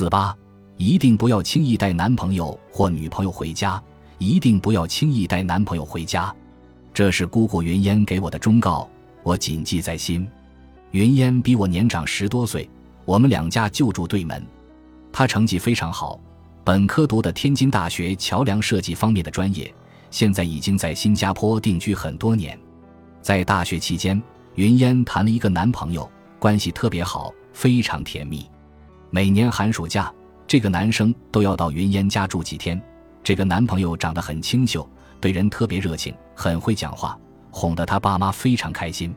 四八，一定不要轻易带男朋友或女朋友回家，一定不要轻易带男朋友回家。这是姑姑云烟给我的忠告，我谨记在心。云烟比我年长十多岁，我们两家就住对门。她成绩非常好，本科读的天津大学桥梁设计方面的专业，现在已经在新加坡定居很多年。在大学期间，云烟谈了一个男朋友，关系特别好，非常甜蜜。每年寒暑假，这个男生都要到云烟家住几天。这个男朋友长得很清秀，对人特别热情，很会讲话，哄得他爸妈非常开心。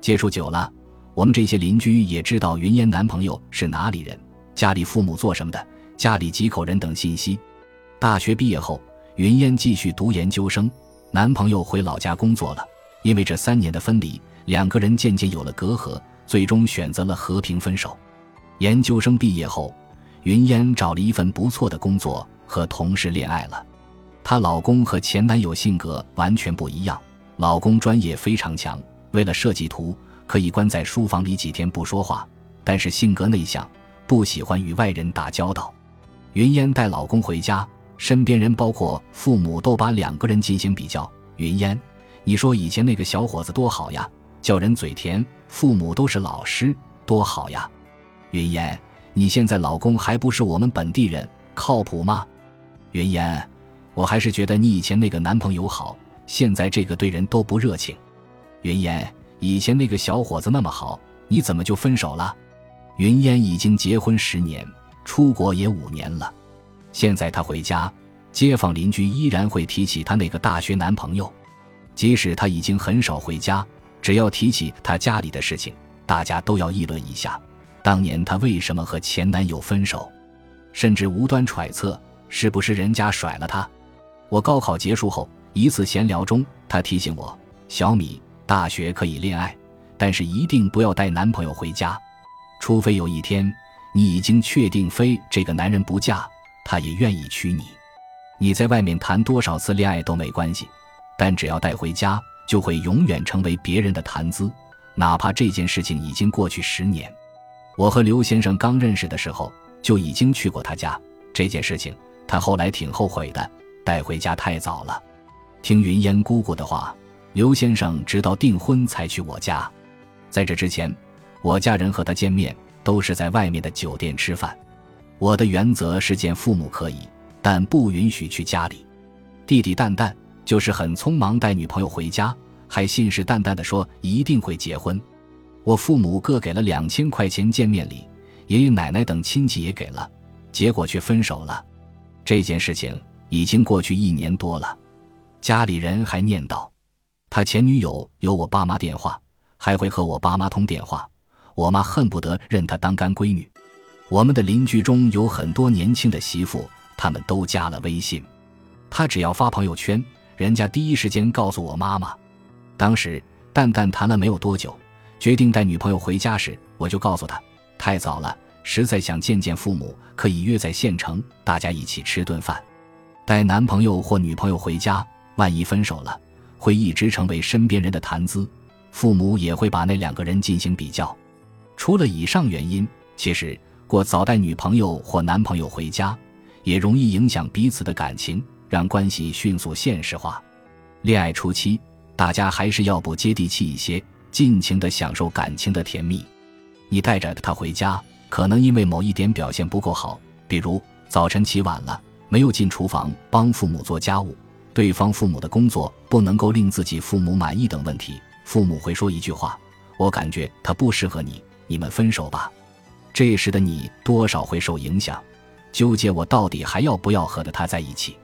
接触久了。我们这些邻居也知道云烟男朋友是哪里人，家里父母做什么的，家里几口人等信息。大学毕业后，云烟继续读研究生，男朋友回老家工作了。因为这三年的分离，两个人渐渐有了隔阂，最终选择了和平分手。研究生毕业后，云烟找了一份不错的工作，和同事恋爱了。她老公和前男友性格完全不一样，老公专业非常强，为了设计图。可以关在书房里几天不说话，但是性格内向，不喜欢与外人打交道。云烟带老公回家，身边人包括父母都把两个人进行比较。云烟，你说以前那个小伙子多好呀，叫人嘴甜，父母都是老师，多好呀。云烟，你现在老公还不是我们本地人，靠谱吗？云烟，我还是觉得你以前那个男朋友好，现在这个对人都不热情。云烟。以前那个小伙子那么好，你怎么就分手了？云烟已经结婚十年，出国也五年了。现在她回家，街坊邻居依然会提起她那个大学男朋友。即使她已经很少回家，只要提起她家里的事情，大家都要议论一下，当年她为什么和前男友分手，甚至无端揣测是不是人家甩了她。我高考结束后一次闲聊中，她提醒我：“小米。”大学可以恋爱，但是一定不要带男朋友回家，除非有一天你已经确定非这个男人不嫁，他也愿意娶你。你在外面谈多少次恋爱都没关系，但只要带回家，就会永远成为别人的谈资，哪怕这件事情已经过去十年。我和刘先生刚认识的时候就已经去过他家，这件事情他后来挺后悔的，带回家太早了。听云烟姑姑的话。刘先生直到订婚才去我家，在这之前，我家人和他见面都是在外面的酒店吃饭。我的原则是见父母可以，但不允许去家里。弟弟蛋蛋就是很匆忙带女朋友回家，还信誓旦旦地说一定会结婚。我父母各给了两千块钱见面礼，爷爷奶奶等亲戚也给了，结果却分手了。这件事情已经过去一年多了，家里人还念叨。他前女友有我爸妈电话，还会和我爸妈通电话。我妈恨不得认他当干闺女。我们的邻居中有很多年轻的媳妇，他们都加了微信。他只要发朋友圈，人家第一时间告诉我妈妈。当时蛋蛋谈了没有多久，决定带女朋友回家时，我就告诉他太早了，实在想见见父母，可以约在县城，大家一起吃顿饭。带男朋友或女朋友回家，万一分手了。会一直成为身边人的谈资，父母也会把那两个人进行比较。除了以上原因，其实过早带女朋友或男朋友回家，也容易影响彼此的感情，让关系迅速现实化。恋爱初期，大家还是要不接地气一些，尽情的享受感情的甜蜜。你带着他回家，可能因为某一点表现不够好，比如早晨起晚了，没有进厨房帮父母做家务。对方父母的工作不能够令自己父母满意等问题，父母会说一句话：“我感觉他不适合你，你们分手吧。”这时的你多少会受影响，纠结我到底还要不要和他在一起，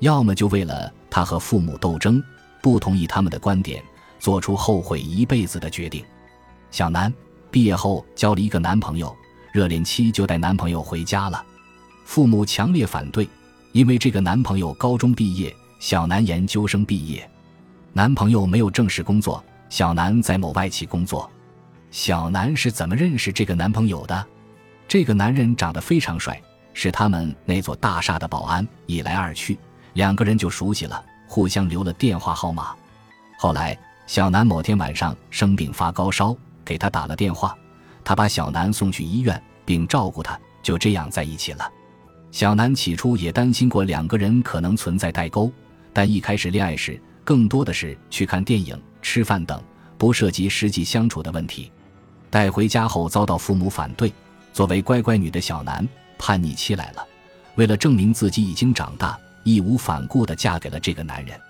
要么就为了他和父母斗争，不同意他们的观点，做出后悔一辈子的决定。小南毕业后交了一个男朋友，热恋期就带男朋友回家了，父母强烈反对，因为这个男朋友高中毕业。小南研究生毕业，男朋友没有正式工作，小南在某外企工作。小南是怎么认识这个男朋友的？这个男人长得非常帅，是他们那座大厦的保安。一来二去，两个人就熟悉了，互相留了电话号码。后来，小南某天晚上生病发高烧，给他打了电话，他把小南送去医院，并照顾他，就这样在一起了。小南起初也担心过两个人可能存在代沟，但一开始恋爱时，更多的是去看电影、吃饭等，不涉及实际相处的问题。带回家后遭到父母反对，作为乖乖女的小南叛逆期来了，为了证明自己已经长大，义无反顾地嫁给了这个男人。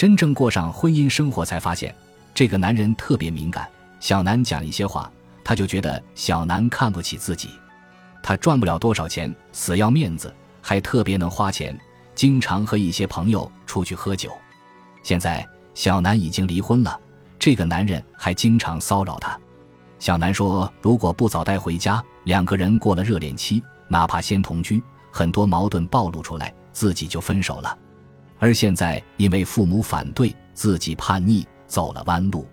真正过上婚姻生活，才发现这个男人特别敏感。小南讲一些话，他就觉得小南看不起自己。他赚不了多少钱，死要面子，还特别能花钱，经常和一些朋友出去喝酒。现在小南已经离婚了，这个男人还经常骚扰她。小南说：“如果不早带回家，两个人过了热恋期，哪怕先同居，很多矛盾暴露出来，自己就分手了。而现在因为父母反对，自己叛逆，走了弯路。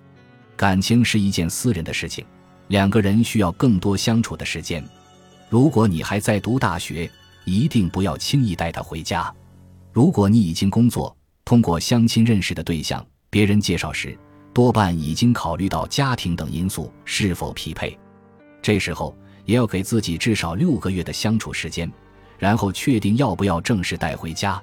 感情是一件私人的事情，两个人需要更多相处的时间。如果你还在读大学，一定不要轻易带他回家。如果你已经工作，通过相亲认识的对象，别人介绍时。”多半已经考虑到家庭等因素是否匹配，这时候也要给自己至少六个月的相处时间，然后确定要不要正式带回家。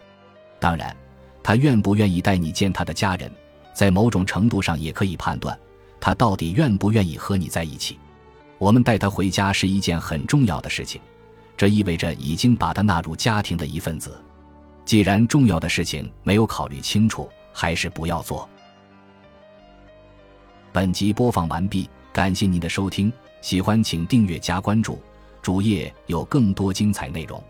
当然，他愿不愿意带你见他的家人，在某种程度上也可以判断他到底愿不愿意和你在一起。我们带他回家是一件很重要的事情，这意味着已经把他纳入家庭的一份子。既然重要的事情没有考虑清楚，还是不要做。本集播放完毕，感谢您的收听，喜欢请订阅加关注，主页有更多精彩内容。